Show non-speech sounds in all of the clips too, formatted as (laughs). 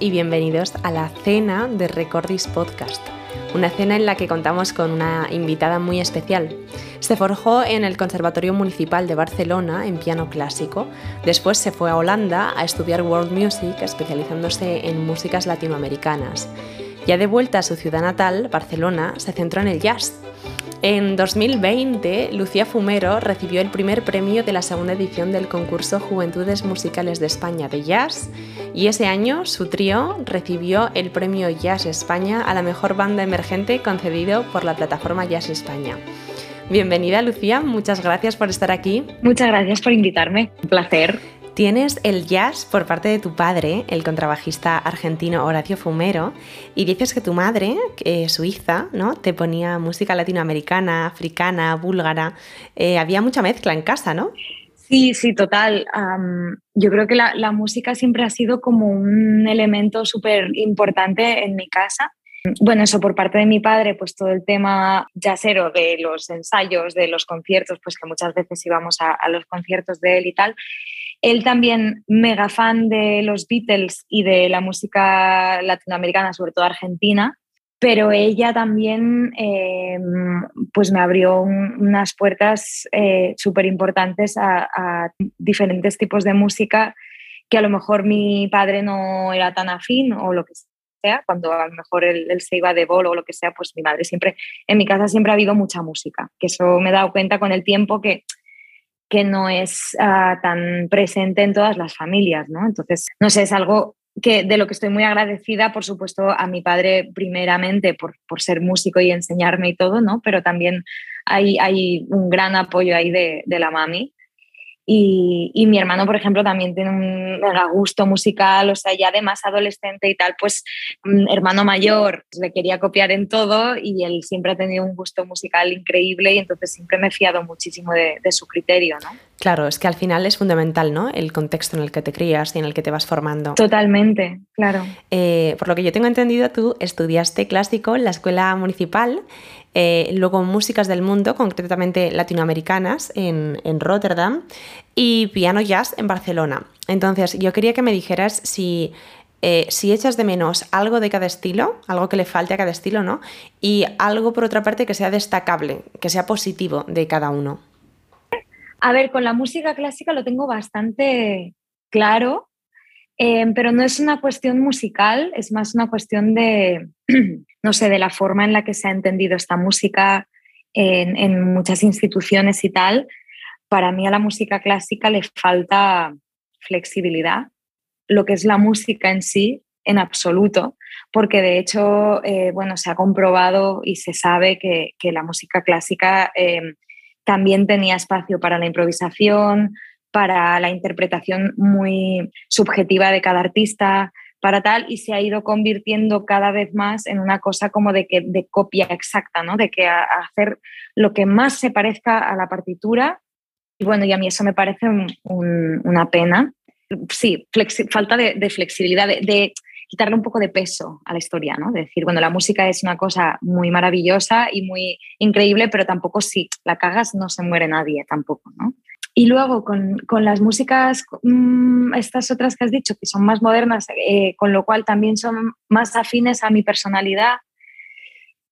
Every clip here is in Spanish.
Y bienvenidos a la cena de Recordis Podcast, una cena en la que contamos con una invitada muy especial. Se forjó en el Conservatorio Municipal de Barcelona en piano clásico, después se fue a Holanda a estudiar World Music, especializándose en músicas latinoamericanas. Ya de vuelta a su ciudad natal, Barcelona, se centró en el jazz en 2020, Lucía Fumero recibió el primer premio de la segunda edición del concurso Juventudes Musicales de España de Jazz y ese año su trío recibió el premio Jazz España a la mejor banda emergente concedido por la plataforma Jazz España. Bienvenida Lucía, muchas gracias por estar aquí. Muchas gracias por invitarme, un placer. Tienes el jazz por parte de tu padre, el contrabajista argentino Horacio Fumero, y dices que tu madre, suiza, ¿no? te ponía música latinoamericana, africana, búlgara. Eh, había mucha mezcla en casa, ¿no? Sí, sí, total. yo creo que la, música siempre ha sido como un elemento súper importante en mi casa. Bueno, eso por parte de mi padre, pues todo el tema jazzero de los ensayos, de los conciertos, pues que muchas veces íbamos a los conciertos de él y tal. Él también mega fan de los Beatles y de la música latinoamericana, sobre todo argentina, pero ella también eh, pues me abrió unas puertas eh, súper importantes a, diferentes tipos de música que a lo mejor mi padre no era tan afín o lo que sea, cuando a lo mejor él, se iba de bolo o lo que sea, pues mi madre siempre, en mi casa siempre ha habido mucha música, que eso me he dado cuenta con el tiempo que que no es ah, tan presente en todas las familias, ¿no? Entonces, no sé, es algo que de lo que estoy muy agradecida, por supuesto, a mi padre primeramente por, por ser músico y enseñarme y todo, ¿no? Pero también hay, hay un gran apoyo ahí de, de la mami y, mi hermano, por ejemplo, también tiene un gusto musical, o sea, ya de más adolescente y tal, pues mm, hermano mayor le quería copiar en todo y él siempre ha tenido un gusto musical increíble y entonces siempre me he fiado muchísimo de, su criterio, ¿no? Claro, es que al final es fundamental, ¿no? El contexto en el que te crías y en el que te vas formando. Totalmente, claro. Eh, por lo que yo tengo entendido, tú estudiaste clásico en la escuela municipal eh, luego músicas del mundo, concretamente latinoamericanas, en, Rotterdam, y piano jazz en Barcelona. Entonces, yo quería que me dijeras si, eh, si echas de menos algo de cada estilo, algo que le falte a cada estilo, ¿no? Y algo, por otra parte, que sea destacable, que sea positivo de cada uno. A ver, con la música clásica lo tengo bastante claro, eh, pero no es una cuestión musical, es más una cuestión de, (clears throat) no sé, de la forma en la que se ha entendido esta música en, muchas instituciones y tal. Para mí a la música clásica le falta flexibilidad, lo que es la música en sí, en absoluto, porque de hecho, eh, bueno, se ha comprobado y se sabe que, la música clásica eh, también tenía espacio para la improvisación, para la interpretación muy subjetiva de cada artista, para tal, y se ha ido convirtiendo cada vez más en una cosa como de, que, de copia exacta, ¿no? de que hacer lo que más se parezca a la partitura. Y bueno, y a mí eso me parece una pena. Sí, falta de, flexibilidad, de, quitarle un poco de peso a la historia, ¿no? De decir, bueno, la música es una cosa muy maravillosa y muy increíble, pero tampoco si la cagas no se muere nadie tampoco, ¿no? Y luego con, las músicas, mm, estas otras que has dicho, que son más modernas, eh, con lo cual también son más afines a mi personalidad,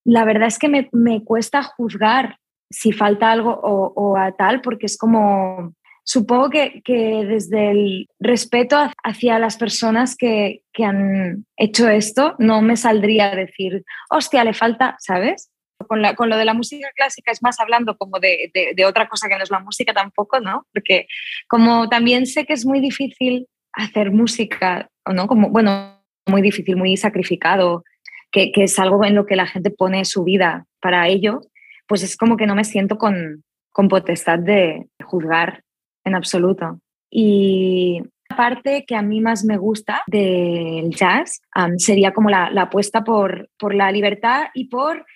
la verdad es que me, cuesta juzgar si falta algo o, a tal, porque es como, supongo que, desde el respeto hacia las personas que, que, han hecho esto, no me saldría a decir, hostia, le falta, ¿sabes? con, lo de la música clásica es más hablando como de, otra cosa que no es la música tampoco, ¿no? Porque como también sé que es muy difícil hacer música, ¿no? Como, bueno, muy difícil, muy sacrificado, que, es algo en lo que la gente pone su vida para ello, pues es como que no me siento con, potestad de juzgar en absoluto. Y la parte que a mí más me gusta del jazz sería como la, apuesta por, por la libertad y por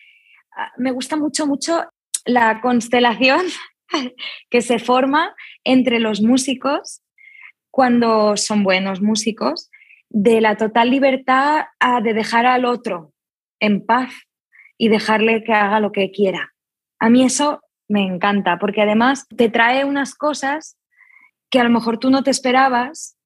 Ah, me gusta mucho, mucho la constelación (laughs) que se forma entre los músicos cuando son buenos músicos, de la total libertad de dejar al otro en paz y dejarle que haga lo que quiera. A mí eso me encanta, porque además te trae unas cosas que a lo mejor tú no te esperabas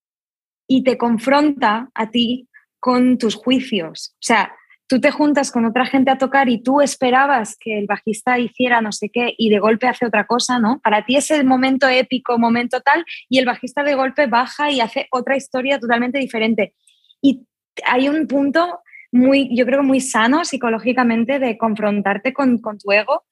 y te confronta a ti con tus juicios. O sea, tú te juntas con otra gente a tocar y tú esperabas que el bajista hiciera no sé qué y de golpe hace otra cosa, ¿no? Para ti es el momento épico, momento tal, y el bajista de golpe baja y hace otra historia totalmente diferente. Y hay un punto muy, yo creo, muy sano psicológicamente de confrontarte con, tu ego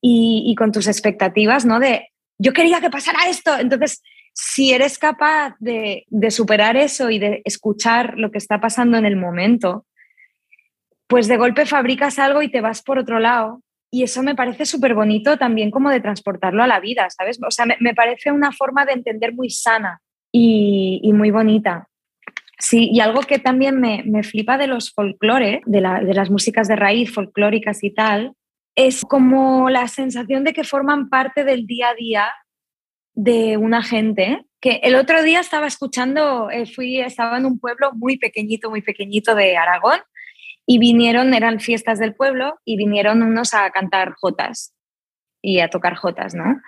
y, con tus expectativas, ¿no? De, yo quería que pasara esto. Entonces, si eres capaz de, superar eso y de escuchar lo que está pasando en el momento, pues de golpe fabricas algo y te vas por otro lado. Y eso me parece súper bonito también como de transportarlo a la vida, ¿sabes? O sea, me, parece una forma de entender muy sana y, muy bonita. Sí, y algo que también me, flipa de los folclore, de, de las músicas de raíz folclóricas y tal, es como la sensación de que forman parte del día a día de una gente. Que el otro día estaba escuchando, eh, fui, estaba en un pueblo muy pequeñito, muy pequeñito de Aragón, y vinieron, eran fiestas del pueblo, y vinieron unos a cantar jotas y a tocar jotas, ¿no?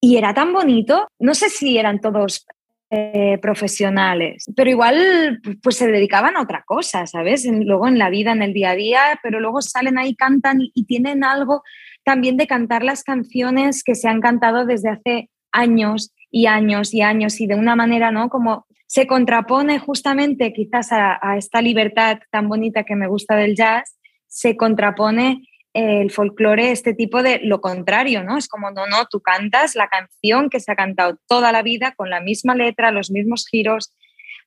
Y era tan bonito, no sé si eran todos eh, profesionales, pero igual pues se dedicaban a otra cosa, ¿sabes? luego en la vida, en el día a día, pero luego salen ahí, cantan y, y tienen algo también de cantar las canciones que se han cantado desde hace años y años y años y de una manera, ¿no? Como se contrapone justamente quizás a, esta libertad tan bonita que me gusta del jazz, se contrapone el folclore, este tipo de lo contrario, ¿no? Es como, no, no, tú cantas la canción que se ha cantado toda la vida con la misma letra, los mismos giros,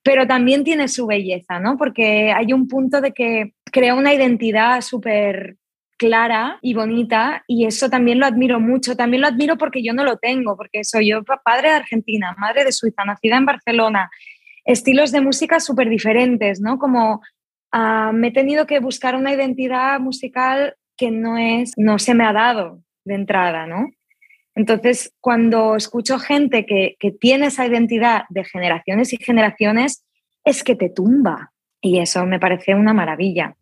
pero también tiene su belleza, ¿no? Porque hay un punto de que crea una identidad súper clara y bonita y eso también lo admiro mucho. También lo admiro porque yo no lo tengo, porque soy yo padre de Argentina, madre de Suiza, nacida en Barcelona, estilos de música súper diferentes, ¿no? Como ah, me he tenido que buscar una identidad musical que no es, no se me ha dado de entrada, ¿no? Entonces, cuando escucho gente que, que tiene esa identidad de generaciones y generaciones, es que te tumba. Y eso me parece una maravilla.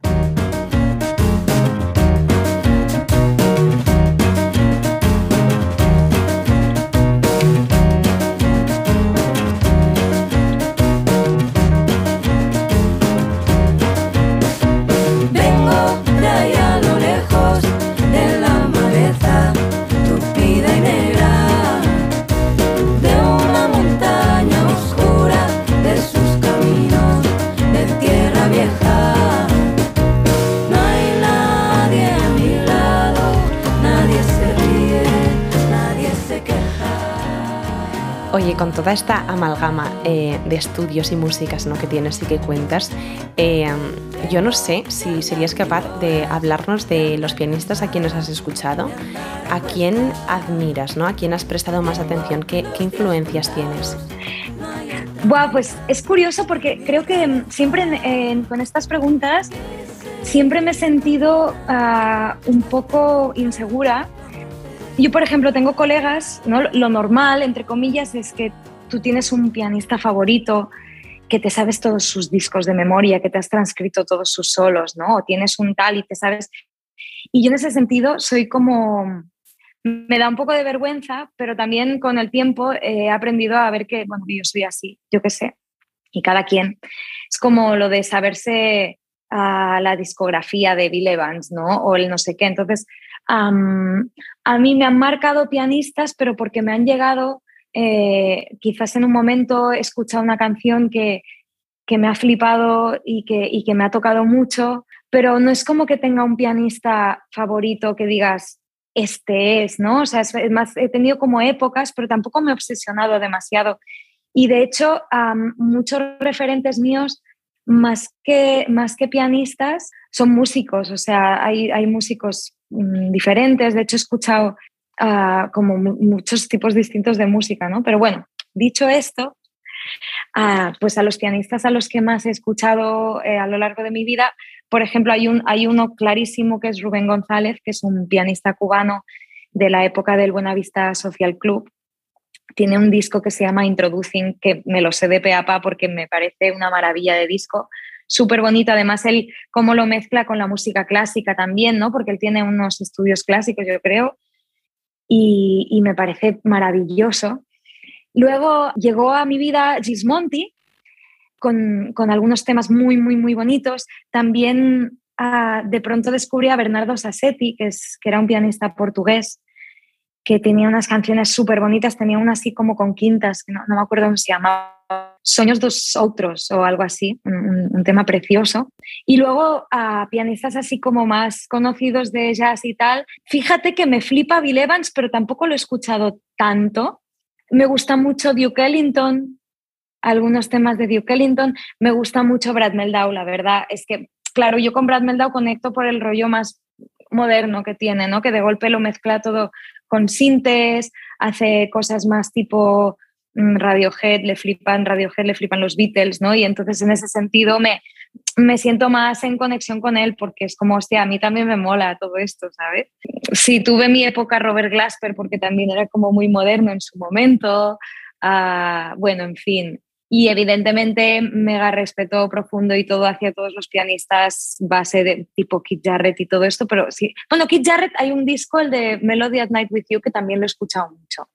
Con toda esta amalgama eh, de estudios y músicas ¿no? que tienes y que cuentas, eh, yo no sé si serías capaz de hablarnos de los pianistas a quienes has escuchado, a quién admiras, ¿no? a quién has prestado más atención, qué, influencias tienes. Buah, pues es curioso porque creo que siempre con estas preguntas siempre me he sentido ah, un poco insegura yo, por ejemplo, tengo colegas, ¿no? lo normal, entre comillas, es que tú tienes un pianista favorito, que te sabes todos sus discos de memoria, que te has transcrito todos sus solos, ¿no? O tienes un tal y te sabes... Y yo en ese sentido soy como... Me da un poco de vergüenza, pero también con el tiempo he aprendido a ver que, bueno, yo soy así, yo qué sé, y cada quien. Es como lo de saberse a la discografía de Bill Evans, ¿no? O el no sé qué. Entonces, a mí me han marcado pianistas, pero porque me han llegado, eh, quizás en un momento he escuchado una canción que, me ha flipado y que, y que me ha tocado mucho, pero no es como que tenga un pianista favorito que digas, este es, ¿no? O sea, es más, he tenido como épocas, pero tampoco me he obsesionado demasiado. Y de hecho, muchos referentes míos más que, más que pianistas, son músicos, o sea, hay, hay músicos mm, diferentes, de hecho he escuchado uh, como muchos tipos distintos de música, ¿no? Pero bueno, dicho esto, uh, pues a los pianistas a los que más he escuchado eh, a lo largo de mi vida, por ejemplo, hay, un, hay uno clarísimo que es Rubén González, que es un pianista cubano de la época del Buenavista Social Club, tiene un disco que se llama Introducing, que me lo sé de peapa porque me parece una maravilla de disco, súper bonito. Además, él cómo lo mezcla con la música clásica también, ¿no? Porque él tiene unos estudios clásicos, yo creo, y, me parece maravilloso. Luego llegó a mi vida Gismonti, con, algunos temas muy, muy, muy bonitos. También ah, de pronto descubrí a Bernardo Sassetti, que, es, que era un pianista portugués, que tenía unas canciones súper bonitas, tenía una así como con quintas, no, no me acuerdo cómo se llamaba, Sueños dos Otros o algo así, un, tema precioso. Y luego a pianistas así como más conocidos de jazz y tal, fíjate que me flipa Bill Evans, pero tampoco lo he escuchado tanto. Me gusta mucho Duke Ellington, algunos temas de Duke Ellington. Me gusta mucho Brad Meldau, la verdad. Es que, claro, yo con Brad Meldau conecto por el rollo más moderno que tiene, ¿no? Que de golpe lo mezcla todo con sintes, hace cosas más tipo mm, Radiohead, le flipan Radiohead, le flipan los Beatles, ¿no? Y entonces en ese sentido me, me siento más en conexión con él porque es como, hostia, a mí también me mola todo esto, ¿sabes? Sí, tuve mi época Robert Glasper porque también era como muy moderno en su momento. Ah, bueno, en fin, y evidentemente mega respeto profundo y todo hacia todos los pianistas base de tipo Kit Jarrett y todo esto, pero sí. Bueno, Kit Jarrett hay un disco, el de Melody at Night with You, que también lo he escuchado mucho.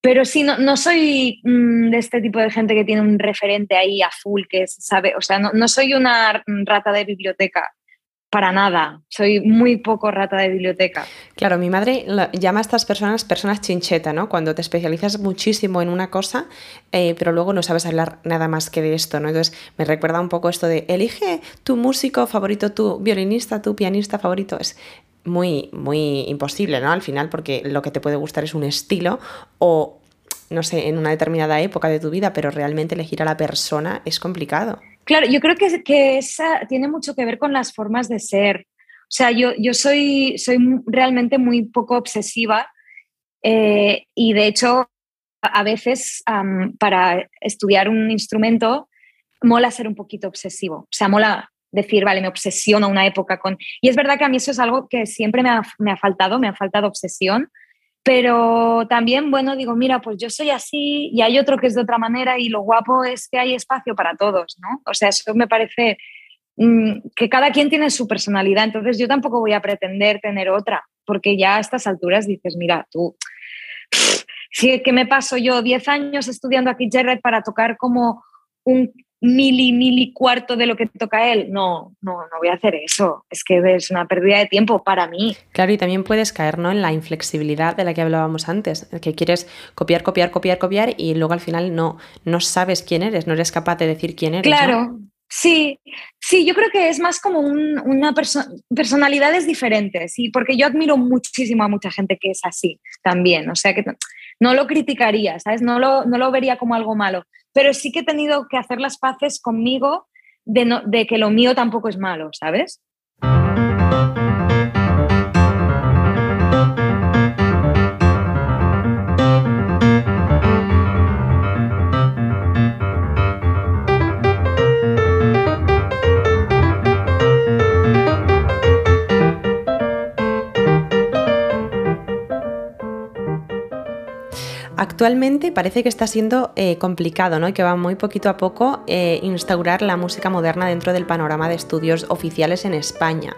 Pero sí, no, no soy mm, de este tipo de gente que tiene un referente ahí a full, que sabe, o sea, no, no soy una rata de biblioteca para nada. Soy muy poco rata de biblioteca. Claro, mi madre llama a estas personas personas chincheta, ¿no? Cuando te especializas muchísimo en una cosa, eh, pero luego no sabes hablar nada más que de esto, ¿no? Entonces me recuerda un poco esto de elige tu músico favorito, tu violinista, tu pianista favorito. Es muy, muy imposible, ¿no? Al final, porque lo que te puede gustar es un estilo o, no sé, en una determinada época de tu vida, pero realmente elegir a la persona es complicado. Claro, yo creo que, que esa tiene mucho que ver con las formas de ser. O sea, yo, yo soy, soy realmente muy poco obsesiva eh, y de hecho a veces para estudiar un instrumento mola ser un poquito obsesivo. O sea, mola decir, vale, me obsesiono una época con... Y es verdad que a mí eso es algo que siempre me me ha faltado, me ha faltado obsesión pero también, bueno, digo, mira, pues yo soy así y hay otro que es de otra manera y lo guapo es que hay espacio para todos, ¿no? O sea, eso me parece mm, que cada quien tiene su personalidad, entonces yo tampoco voy a pretender tener otra, porque ya a estas alturas dices, mira, tú, si que me paso yo 10 años estudiando aquí Jared para tocar como un mili, mili cuarto de lo que toca él. No, no, no voy a hacer eso. Es que es una pérdida de tiempo para mí. Claro, y también puedes caer ¿no? en la inflexibilidad de la que hablábamos antes, que quieres copiar, copiar, copiar, copiar y luego al final no, no sabes quién eres, no eres capaz de decir quién eres. Claro. Sí, sí, yo creo que es más como una persona, personalidades diferentes, sí, porque yo admiro muchísimo a mucha gente que es así también, o sea que no lo criticaría, ¿sabes? No lo, no lo vería como algo malo, pero sí que he tenido que hacer las paces conmigo de, de que lo mío tampoco es malo, ¿sabes? Actualmente parece que está siendo eh, complicado ¿no? y que va muy poquito a poco eh, instaurar la música moderna dentro del panorama de estudios oficiales en España.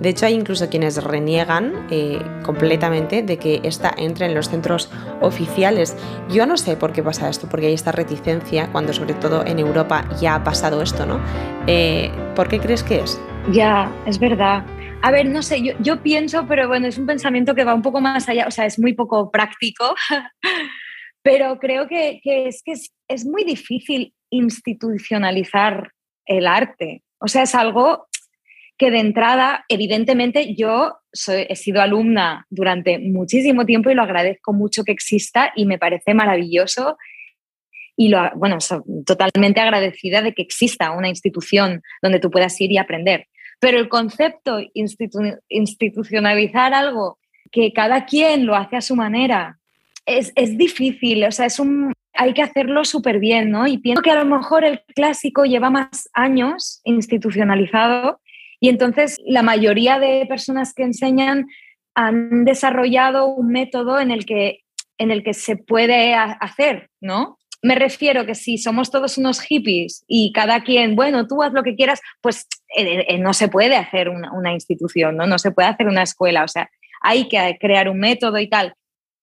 De hecho, hay incluso quienes reniegan eh, completamente de que esta entre en los centros oficiales. Yo no sé por qué pasa esto, porque hay esta reticencia cuando sobre todo en Europa ya ha pasado esto, ¿no? ¿Por qué crees que es? Ya, es verdad. A ver, no sé, yo, pienso, pero bueno, es un pensamiento que va un poco más allá, o sea, es muy poco práctico, (laughs) pero creo que, es que es, muy difícil institucionalizar el arte. O sea, es algo que de entrada, evidentemente, yo he sido alumna durante muchísimo tiempo y lo agradezco mucho que exista y me parece maravilloso y lo, bueno, totalmente agradecida de que exista una institución donde tú puedas ir y aprender. Pero el concepto institucionalizar algo que cada quien lo hace a su manera es, es difícil, o sea, es un, hay que hacerlo súper bien, ¿no? Y pienso que a lo mejor el clásico lleva más años institucionalizado y entonces la mayoría de personas que enseñan han desarrollado un método en el que, en el que se puede hacer, ¿no? Me refiero que si somos todos unos hippies y cada quien, bueno, tú haz lo que quieras, pues eh, eh, no se puede hacer una, institución, ¿no? No se puede hacer una escuela, o sea, hay que crear un método y tal.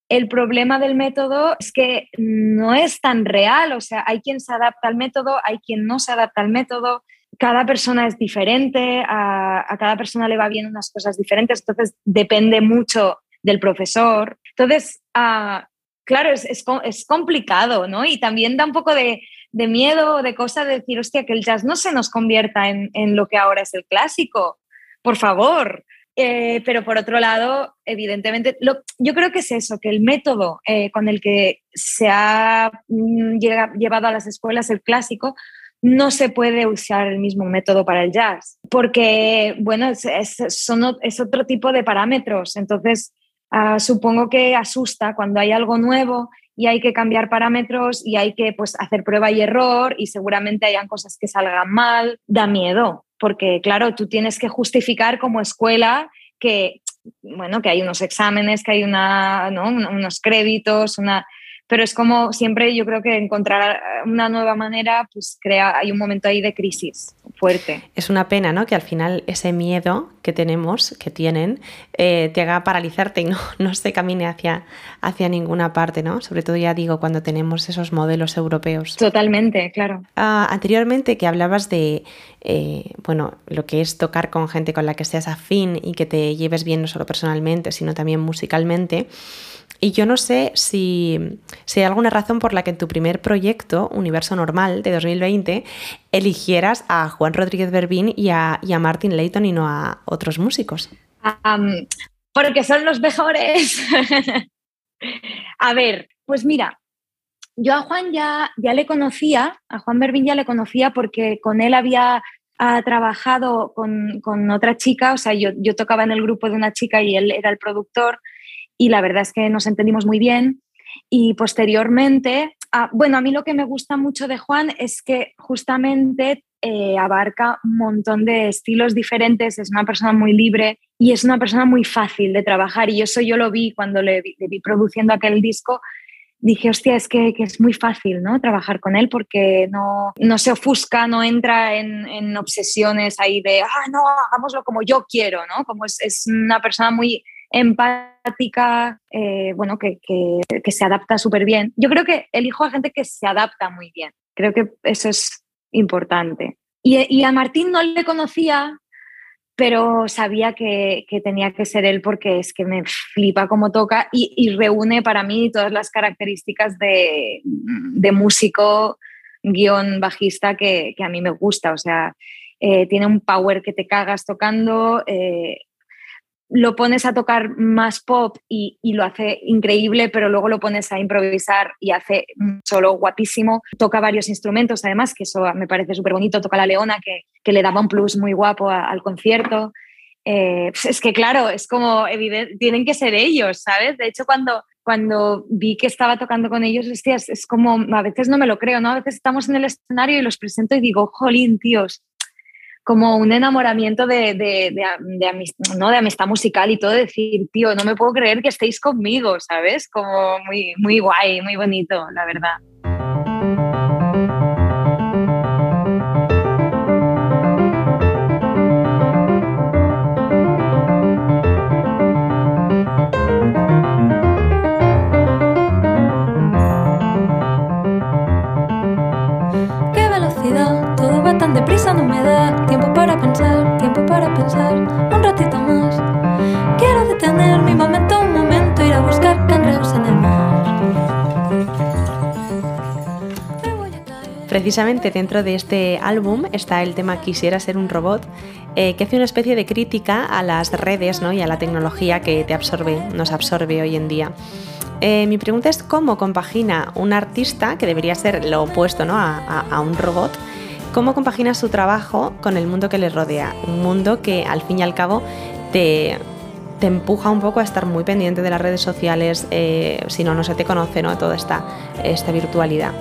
el problema del método es que no es tan real, o sea, hay quien se adapta al método, hay quien no se adapta al método, cada persona es diferente, a, cada persona le va bien unas cosas diferentes, entonces depende mucho del profesor. Entonces, ah, claro, es, es, complicado, ¿no? Y también da un poco de, de miedo, de cosa de decir, hostia, que el jazz no se nos convierta en, en lo que ahora es el clásico. Por favor, eh, pero por otro lado, evidentemente, yo creo que es eso, que el método eh, con el que se ha mm, llevado a las escuelas el clásico no se puede usar el mismo método para el jazz, porque, bueno, es, es otro tipo de parámetros. Entonces, ah, supongo que asusta cuando hay algo nuevo y hay que cambiar parámetros y hay que pues, hacer prueba y error y seguramente hayan cosas que salgan mal, da miedo, porque claro, tú tienes que justificar como escuela que, bueno, que hay unos exámenes, que hay una, unos créditos, una pero es como siempre yo creo que encontrar una nueva manera, pues crea, hay un momento ahí de crisis fuerte. Es una pena, ¿no? Que al final ese miedo que tenemos, que tienen, eh, te haga paralizarte y no, (laughs) no se camine hacia, hacia ninguna parte, ¿no? Sobre todo ya digo, cuando tenemos esos modelos europeos. Totalmente, claro. Ah, anteriormente que hablabas de, eh, bueno, lo que es tocar con gente con la que seas afín y que te lleves bien no solo personalmente, sino también musicalmente, y yo no sé si, hay alguna razón por la que en tu primer proyecto, Universo Normal, de 2020, eligieras a Juan Rodríguez Berbín y a, Martin Layton y no a otros músicos. porque son los mejores. (laughs) a ver, pues mira, yo a Juan ya, ya le conocía, a Juan Berbín ya le conocía porque con él había trabajado con, con, otra chica, o sea, yo, yo tocaba en el grupo de una chica y él era el productor y la verdad es que nos entendimos muy bien. Y posteriormente, ah, bueno, a mí lo que me gusta mucho de Juan es que justamente eh, abarca un montón de estilos diferentes, es una persona muy libre y es una persona muy fácil de trabajar. Y eso yo lo vi cuando le vi, produciendo aquel disco. Dije, hostia, es que, que, es muy fácil ¿no? trabajar con él porque no, no se ofusca, no entra en, en, obsesiones ahí de, ah, no, hagámoslo como yo quiero, ¿no? Como es, es una persona muy empática, eh, bueno, que, se adapta súper bien. Yo creo que elijo a gente que se adapta muy bien. Creo que eso es importante. Y, a Martín no le conocía, pero sabía que, tenía que ser él porque es que me flipa cómo toca y, reúne para mí todas las características de, músico guion bajista que, a mí me gusta. O sea, eh, tiene un power que te cagas tocando, eh, lo pones a tocar más pop y, lo hace increíble, pero luego lo pones a improvisar y hace un solo guapísimo. Toca varios instrumentos, además, que eso me parece súper bonito. Toca la leona, que, le daba un plus muy guapo al concierto. Eh, pues es que, claro, es como tienen que ser ellos, ¿sabes? De hecho, cuando, cuando vi que estaba tocando con ellos, es, es como, a veces no me lo creo, ¿no? A veces estamos en el escenario y los presento y digo, jolín, tíos, como un enamoramiento de, de, de, amistad, ¿no? de amistad musical y todo, decir, tío, no me puedo creer que estéis conmigo, ¿sabes? Como muy, muy guay, muy bonito, la verdad. Precisamente dentro de este álbum está el tema Quisiera ser un robot, eh, que hace una especie de crítica a las redes ¿no? y a la tecnología que te absorbe, nos absorbe hoy en día. Eh, mi pregunta es cómo compagina un artista, que debería ser lo opuesto ¿no? a un robot, cómo compagina su trabajo con el mundo que le rodea. Un mundo que al fin y al cabo te, empuja un poco a estar muy pendiente de las redes sociales, eh, si no, no se te conoce, ¿no? Toda esta virtualidad.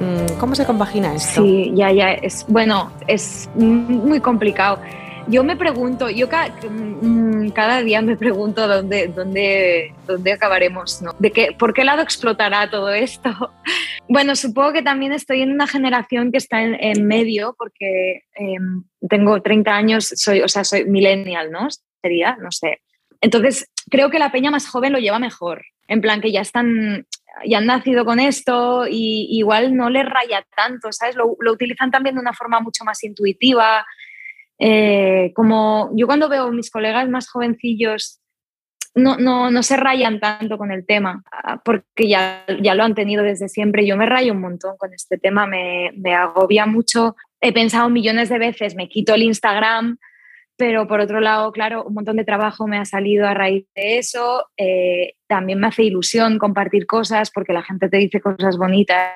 Mm, ¿Cómo se compagina esto? Sí, ya, ya, es, bueno, es muy complicado. Yo me pregunto, yo mm, cada, día me pregunto dónde, dónde, dónde acabaremos, ¿no? ¿De qué, ¿Por qué lado explotará todo esto? (laughs) Bueno, supongo que también estoy en una generación que está en, medio, porque em, tengo 30 años, soy, o sea, soy millennial, ¿no? Sería, no sé. Entonces, creo que la peña más joven lo lleva mejor. En plan que ya están, ya han nacido con esto y igual no les raya tanto, ¿sabes? Lo, utilizan también de una forma mucho más intuitiva. Eh, como yo cuando veo mis colegas más jovencillos no, no, no, se rayan tanto con el tema, porque ya, ya lo han tenido desde siempre. Yo me rayo un montón con este tema, me agobia mucho. He pensado millones de veces, me quito el Instagram, pero por otro lado, claro, un montón de trabajo me ha salido a raíz de eso. Eh, también me hace ilusión compartir cosas porque la gente te dice cosas bonitas.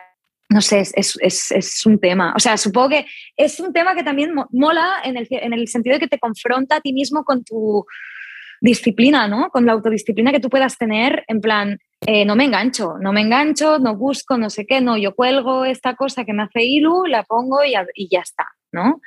No sé, es, es, es un tema. O sea, supongo que es un tema que también mola en el, en el sentido de que te confronta a ti mismo con tu disciplina, ¿no? Con la autodisciplina que tú puedas tener, en plan, eh, no me engancho, no me engancho, no busco, no sé qué, no, yo cuelgo esta cosa que me hace ilu, la pongo y, y ya está, ¿no?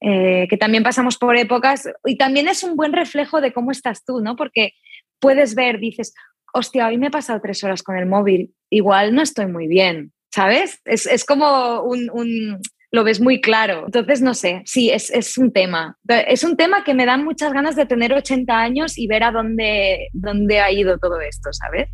Eh, que también pasamos por épocas y también es un buen reflejo de cómo estás tú, ¿no? Porque puedes ver, dices, hostia, hoy me he pasado tres horas con el móvil, igual no estoy muy bien, ¿sabes? Es, es como un, lo ves muy claro. Entonces, no sé, sí, es, es, un tema. Es un tema que me dan muchas ganas de tener 80 años y ver a dónde, dónde ha ido todo esto, ¿sabes?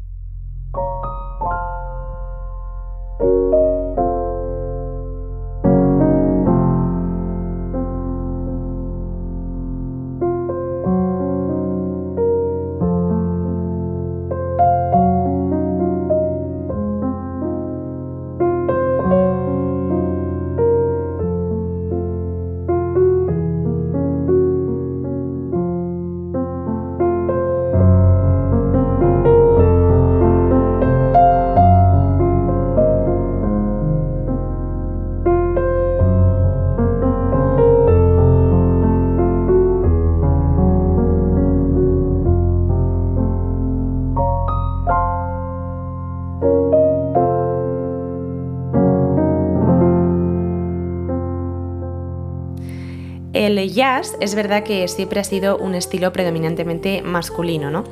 El jazz es verdad que siempre ha sido un estilo predominantemente masculino, ¿no?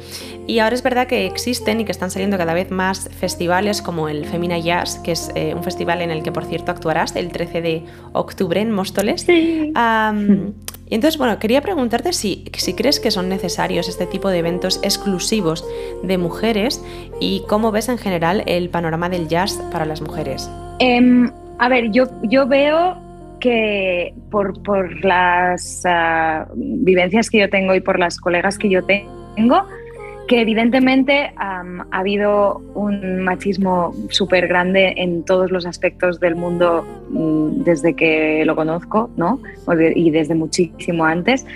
Y ahora es verdad que existen y que están saliendo cada vez más festivales como el Femina Jazz, que es eh, un festival en el que, por cierto, actuarás el 13 de octubre en Móstoles. Sí. (laughs) y entonces, bueno, quería preguntarte si, si crees que son necesarios este tipo de eventos exclusivos de mujeres y cómo ves en general el panorama del jazz para las mujeres. Em, a ver, yo, yo veo que por, por las uh, vivencias que yo tengo y por las colegas que yo tengo, que evidentemente um, ha habido un machismo súper grande en todos los aspectos del mundo um, desde que lo conozco, ¿no? Y desde muchísimo antes.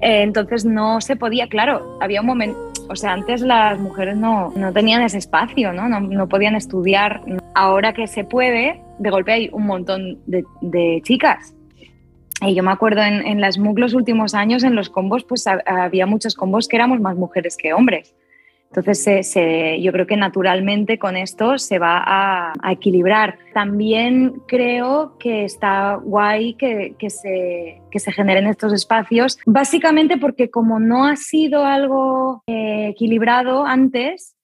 Eh, entonces no se podía, claro, había un momento, o sea, antes las mujeres no, no tenían ese espacio, ¿no? ¿no? No podían estudiar. Ahora que se puede, de golpe hay un montón de, chicas. Y yo me acuerdo en, las MOOC los últimos años, en los combos, pues había muchos combos que éramos más mujeres que hombres. Entonces, yo creo que naturalmente con esto se va a, equilibrar. También creo que está guay que, que, se, que, se, generen estos espacios, básicamente porque como no ha sido algo eh, equilibrado antes,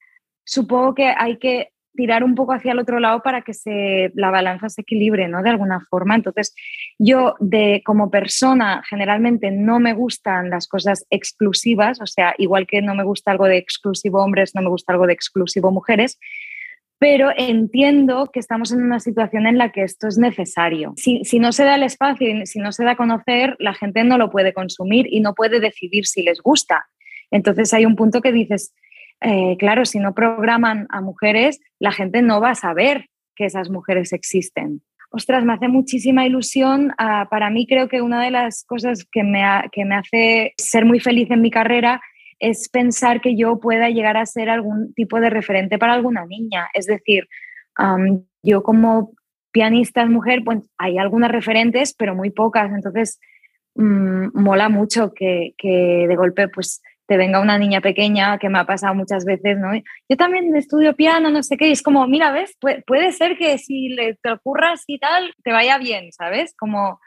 supongo que hay que tirar un poco hacia el otro lado para que se, la balanza se equilibre, ¿no? De alguna forma. Entonces, yo de como persona generalmente no me gustan las cosas exclusivas, o sea, igual que no me gusta algo de exclusivo hombres, no me gusta algo de exclusivo mujeres, pero entiendo que estamos en una situación en la que esto es necesario. Si, si no se da el espacio si no se da a conocer, la gente no lo puede consumir y no puede decidir si les gusta. Entonces hay un punto que dices, eh, claro, si no programan a mujeres, la gente no va a saber que esas mujeres existen. Ostras, me hace muchísima ilusión. Uh, para mí creo que una de las cosas que me, que me hace ser muy feliz en mi carrera es pensar que yo pueda llegar a ser algún tipo de referente para alguna niña. Es decir, yo como pianista mujer, pues hay algunas referentes, pero muy pocas. Entonces, mmm, mola mucho que, que de golpe, pues te venga una niña pequeña, que me ha pasado muchas veces, ¿no? Yo también estudio piano, no sé qué, y es como, mira, ¿ves? Pu puede ser que si le, te ocurras y tal, te vaya bien, ¿sabes? Como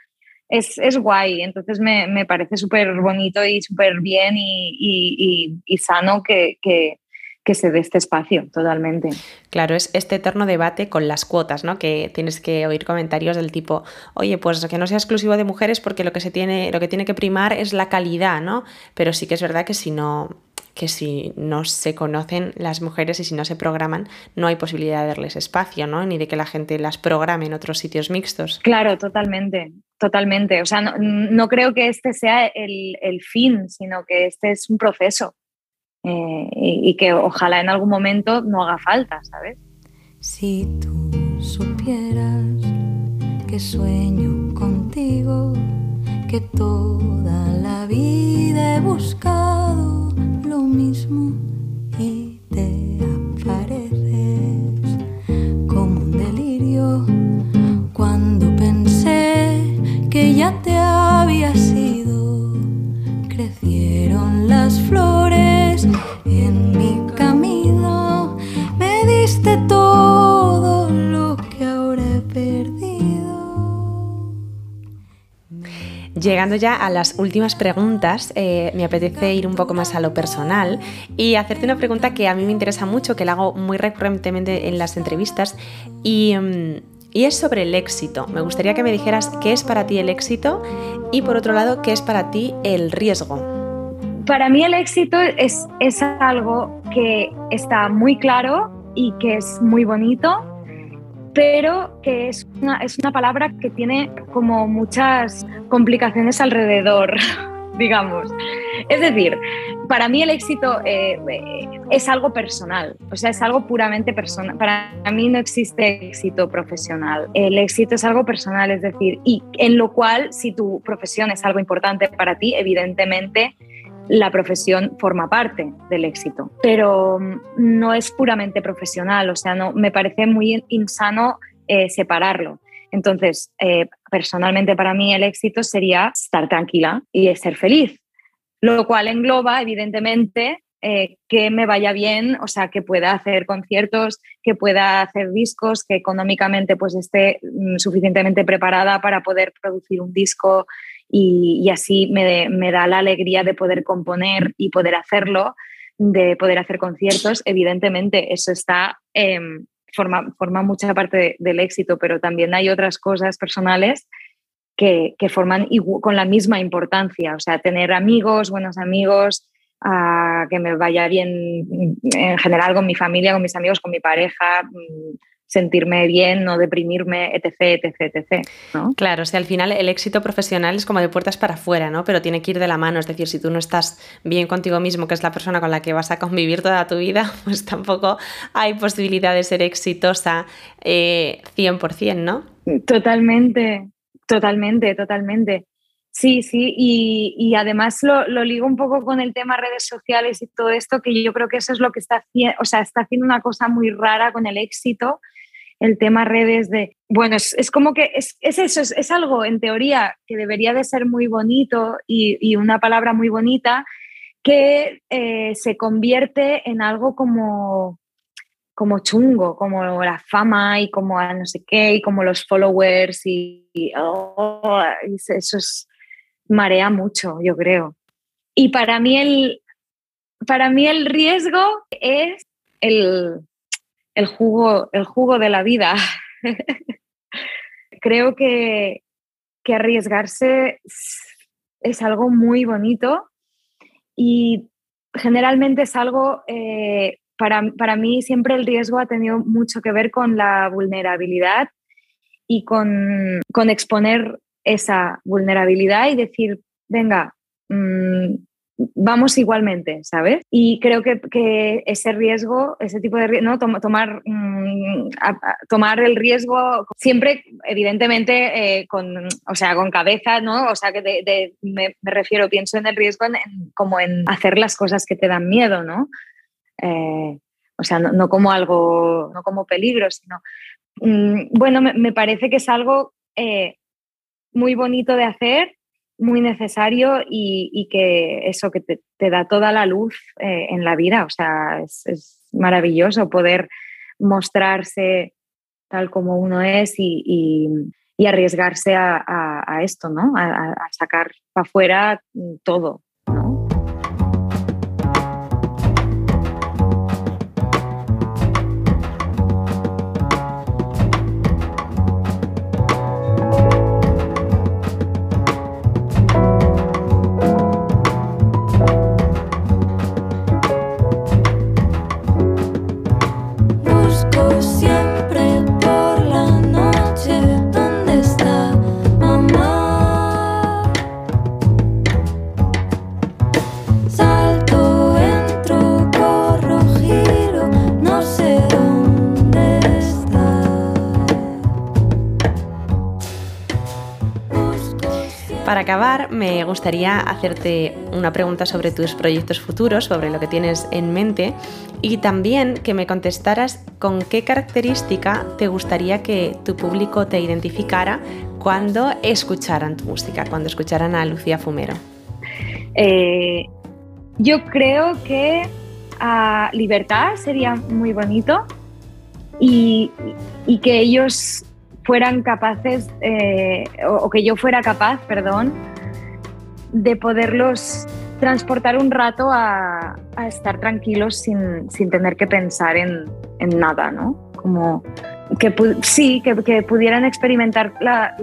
es, es guay, entonces me, me parece súper bonito y súper bien y, y, y, y sano que, que, que se dé este espacio totalmente. Claro, es este eterno debate con las cuotas, ¿no? Que tienes que oír comentarios del tipo, oye, pues que no sea exclusivo de mujeres porque lo que se tiene, lo que tiene que primar es la calidad, ¿no? Pero sí que es verdad que si no, que si no se conocen las mujeres y si no se programan, no hay posibilidad de darles espacio, ¿no? Ni de que la gente las programe en otros sitios mixtos. Claro, totalmente, totalmente. O sea, no, creo que este sea el, fin, sino que este es un proceso eh, y, y que ojalá en algún momento no haga falta, ¿sabes? Si tú supieras que sueño contigo, que toda la vida he buscado lo mismo y te apareces como un delirio cuando pensé que ya te había sido, crecieron las flores en mi camino, me diste todo lo que ahora he perdido. Llegando ya a las últimas preguntas, eh, me apetece ir un poco más a lo personal y hacerte una pregunta que a mí me interesa mucho, que la hago muy recurrentemente en las entrevistas y, mm, y es sobre el éxito. Me gustaría que me dijeras qué es para ti el éxito y por otro lado, qué es para ti el riesgo. Para mí el éxito es, es algo que está muy claro y que es muy bonito pero que es una, es una palabra que tiene como muchas complicaciones alrededor, (laughs) digamos. Es decir, para mí el éxito eh, es algo personal, o sea, es algo puramente personal. Para mí no existe éxito profesional. El éxito es algo personal, es decir, y en lo cual, si tu profesión es algo importante para ti, evidentemente la profesión forma parte del éxito, pero mm, no es puramente profesional, o sea, no, me parece muy insano eh, separarlo. Entonces, eh, personalmente para mí el éxito sería estar tranquila y ser feliz, lo cual engloba, evidentemente, eh, que me vaya bien, o sea, que pueda hacer conciertos, que pueda hacer discos, que económicamente pues esté mm, suficientemente preparada para poder producir un disco y, así me, me, da la alegría de poder componer y poder hacerlo, de poder hacer conciertos. Evidentemente, eso está, em, forma, forma mucha parte del éxito, pero también hay otras cosas personales que, que forman con la misma importancia, o sea, tener amigos, buenos amigos, a que me vaya bien en general con mi familia, con mis amigos, con mi pareja, mm, sentirme bien, no deprimirme, etc, etc, etc. ¿no? Claro, o sea, al final el éxito profesional es como de puertas para afuera, ¿no? Pero tiene que ir de la mano, es decir, si tú no estás bien contigo mismo, que es la persona con la que vas a convivir toda tu vida, (laughs) pues tampoco hay posibilidad de ser exitosa eh, 100%, ¿no? Totalmente, totalmente, totalmente. Sí, sí, y, y además lo, lo, ligo un poco con el tema redes sociales y todo esto, que yo creo que eso es lo que está haciendo, o sea, está haciendo una cosa muy rara con el éxito, el tema redes de, bueno, es, como que es, es eso, es, algo en teoría que debería de ser muy bonito y, una palabra muy bonita que eh, se convierte en algo como, como chungo, como la fama y como no sé qué, y como los followers y, oh, eso es, marea mucho, yo creo. Y para mí el, para mí el riesgo es el, el jugo, el jugo de la vida. (laughs) Creo que, que, arriesgarse es algo muy bonito y generalmente es algo, eh, para, para, mí siempre el riesgo ha tenido mucho que ver con la vulnerabilidad y con, con exponer esa vulnerabilidad y decir, venga, mmm, vamos igualmente, ¿sabes? Y creo que, que ese riesgo, ese tipo de riesgo, ¿no? tomar, mm, tomar el riesgo siempre, evidentemente, eh, con, o sea, con cabeza, ¿no? O sea, que me, refiero, pienso en el riesgo como en hacer las cosas que te dan miedo, ¿no? Eh, o sea, no, como algo, no como peligro, sino... Mm, bueno, me, me, parece que es algo eh, muy bonito de hacer muy necesario y, que eso que te, da toda la luz eh, en la vida. O sea, es, maravilloso poder mostrarse tal como uno es y, arriesgarse a, esto, ¿no? A, a sacar para afuera todo. Acabar, me gustaría hacerte una pregunta sobre tus proyectos futuros, sobre lo que tienes en mente y también que me contestaras con qué característica te gustaría que tu público te identificara cuando escucharan tu música, cuando escucharan a Lucía Fumero. Eh, yo creo que a libertad sería muy bonito y, que ellos fueran capaces, eh, o, que yo fuera capaz, perdón, de poderlos transportar un rato a, estar tranquilos sin, tener que pensar en, en, nada, ¿no? Como que sí, que, pudieran experimentar la,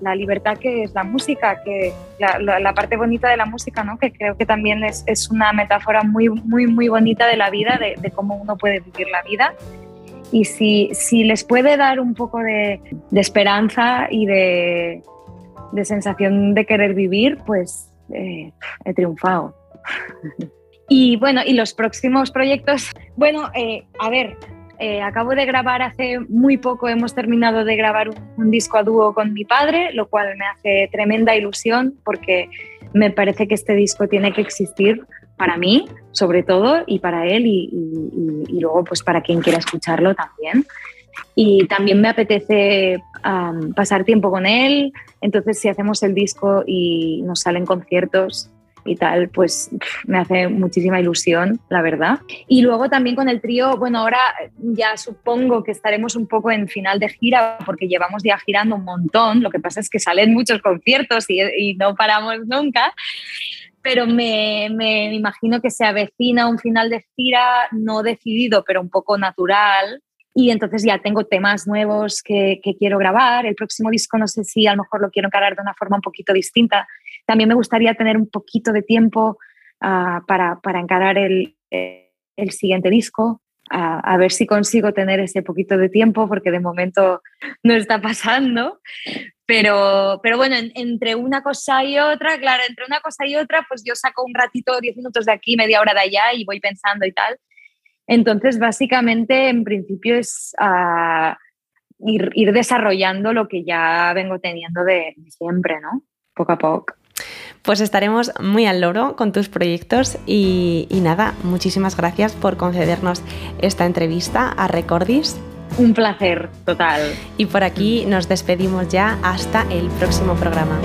la, libertad que es la música, que la, la, parte bonita de la música, ¿no? que creo que también es, es una metáfora muy, muy, muy bonita de la vida, de, de, cómo uno puede vivir la vida. Y si, si les puede dar un poco de, esperanza y de, sensación de querer vivir, pues eh, he triunfado. (laughs) y bueno, y los próximos proyectos, bueno, eh, a ver, eh, acabo de grabar hace muy poco, hemos terminado de grabar un, disco a dúo con mi padre, lo cual me hace tremenda ilusión porque me parece que este disco tiene que existir para mí, sobre todo, y para él, y, luego pues para quien quiera escucharlo también. Y también me apetece pasar tiempo con él, entonces si hacemos el disco y nos salen conciertos, y tal, pues me hace muchísima ilusión, la verdad. Y luego también con el trío, bueno, ahora ya supongo que estaremos un poco en final de gira porque llevamos ya girando un montón, lo que pasa es que salen muchos conciertos y, no paramos nunca pero me, me, imagino que se avecina un final de gira no decidido, pero un poco natural. Y entonces ya tengo temas nuevos que, que, quiero grabar. El próximo disco no sé si a lo mejor lo quiero encarar de una forma un poquito distinta, también me gustaría tener un poquito de tiempo ah, para, para, encarar el, el siguiente disco, a ver si consigo tener ese poquito de tiempo, porque de momento no está pasando. Pero, pero bueno, entre una cosa y otra, claro, entre una cosa y otra, pues yo saco un ratito, 10 minutos de aquí, media hora de allá y voy pensando y tal. Entonces, básicamente, en principio es ah, ir, ir, desarrollando lo que ya vengo teniendo de siempre, ¿no? Poco a poco. Pues estaremos muy al loro con tus proyectos y, nada, muchísimas gracias por concedernos esta entrevista a Recordis. Un placer total. Y por aquí nos despedimos ya hasta el próximo programa.